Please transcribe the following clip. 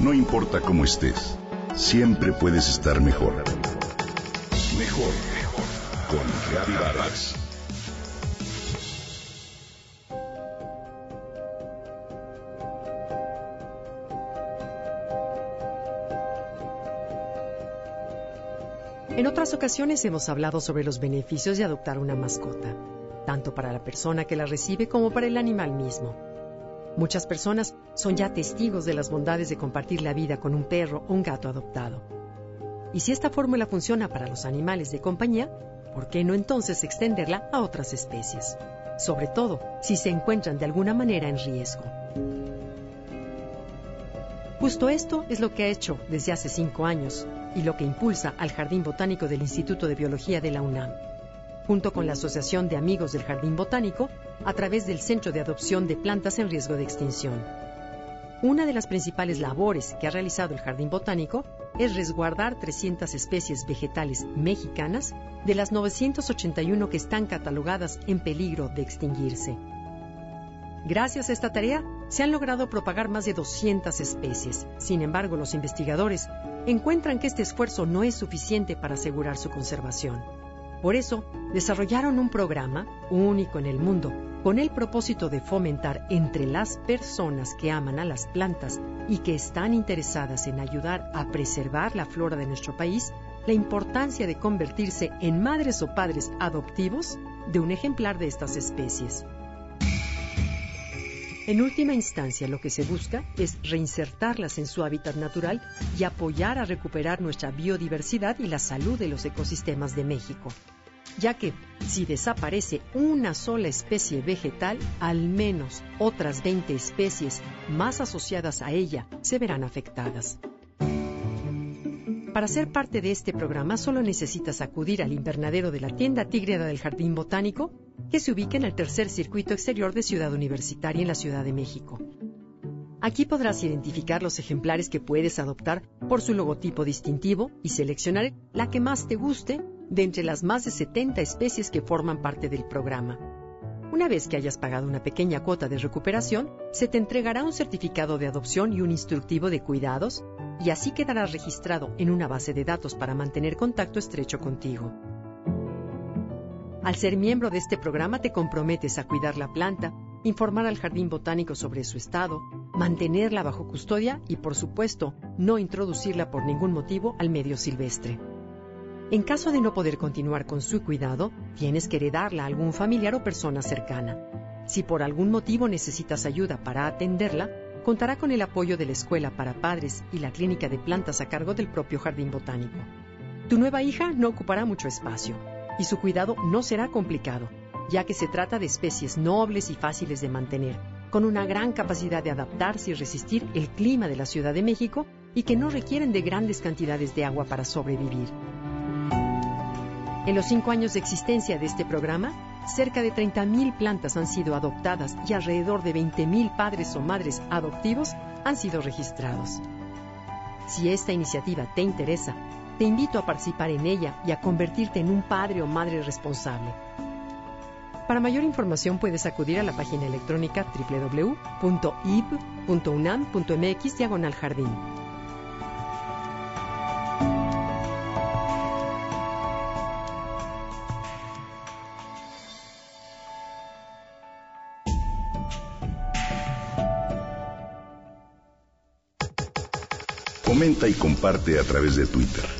No importa cómo estés, siempre puedes estar mejor. Mejor, mejor. Con Reavivadas. En otras ocasiones hemos hablado sobre los beneficios de adoptar una mascota, tanto para la persona que la recibe como para el animal mismo. Muchas personas son ya testigos de las bondades de compartir la vida con un perro o un gato adoptado. Y si esta fórmula funciona para los animales de compañía, ¿por qué no entonces extenderla a otras especies? Sobre todo si se encuentran de alguna manera en riesgo. Justo esto es lo que ha hecho desde hace cinco años y lo que impulsa al Jardín Botánico del Instituto de Biología de la UNAM, junto con la Asociación de Amigos del Jardín Botánico, a través del Centro de Adopción de Plantas en Riesgo de Extinción. Una de las principales labores que ha realizado el Jardín Botánico es resguardar 300 especies vegetales mexicanas de las 981 que están catalogadas en peligro de extinguirse. Gracias a esta tarea, se han logrado propagar más de 200 especies. Sin embargo, los investigadores encuentran que este esfuerzo no es suficiente para asegurar su conservación. Por eso, desarrollaron un programa único en el mundo con el propósito de fomentar entre las personas que aman a las plantas y que están interesadas en ayudar a preservar la flora de nuestro país, la importancia de convertirse en madres o padres adoptivos de un ejemplar de estas especies. En última instancia, lo que se busca es reinsertarlas en su hábitat natural y apoyar a recuperar nuestra biodiversidad y la salud de los ecosistemas de México. Ya que si desaparece una sola especie vegetal, al menos otras 20 especies más asociadas a ella se verán afectadas. Para ser parte de este programa solo necesitas acudir al invernadero de la tienda Tigrera del Jardín Botánico, que se ubica en el tercer circuito exterior de Ciudad Universitaria en la Ciudad de México. Aquí podrás identificar los ejemplares que puedes adoptar por su logotipo distintivo y seleccionar la que más te guste de entre las más de 70 especies que forman parte del programa. Una vez que hayas pagado una pequeña cuota de recuperación, se te entregará un certificado de adopción y un instructivo de cuidados, y así quedarás registrado en una base de datos para mantener contacto estrecho contigo. Al ser miembro de este programa te comprometes a cuidar la planta, informar al jardín botánico sobre su estado, mantenerla bajo custodia y, por supuesto, no introducirla por ningún motivo al medio silvestre. En caso de no poder continuar con su cuidado, tienes que heredarla a algún familiar o persona cercana. Si por algún motivo necesitas ayuda para atenderla, contará con el apoyo de la Escuela para Padres y la Clínica de Plantas a cargo del propio Jardín Botánico. Tu nueva hija no ocupará mucho espacio y su cuidado no será complicado, ya que se trata de especies nobles y fáciles de mantener, con una gran capacidad de adaptarse y resistir el clima de la Ciudad de México y que no requieren de grandes cantidades de agua para sobrevivir. En los cinco años de existencia de este programa, cerca de 30.000 plantas han sido adoptadas y alrededor de 20.000 padres o madres adoptivos han sido registrados. Si esta iniciativa te interesa, te invito a participar en ella y a convertirte en un padre o madre responsable. Para mayor información puedes acudir a la página electrónica www.ib.unam.mx diagonal jardín. Comenta y comparte a través de Twitter.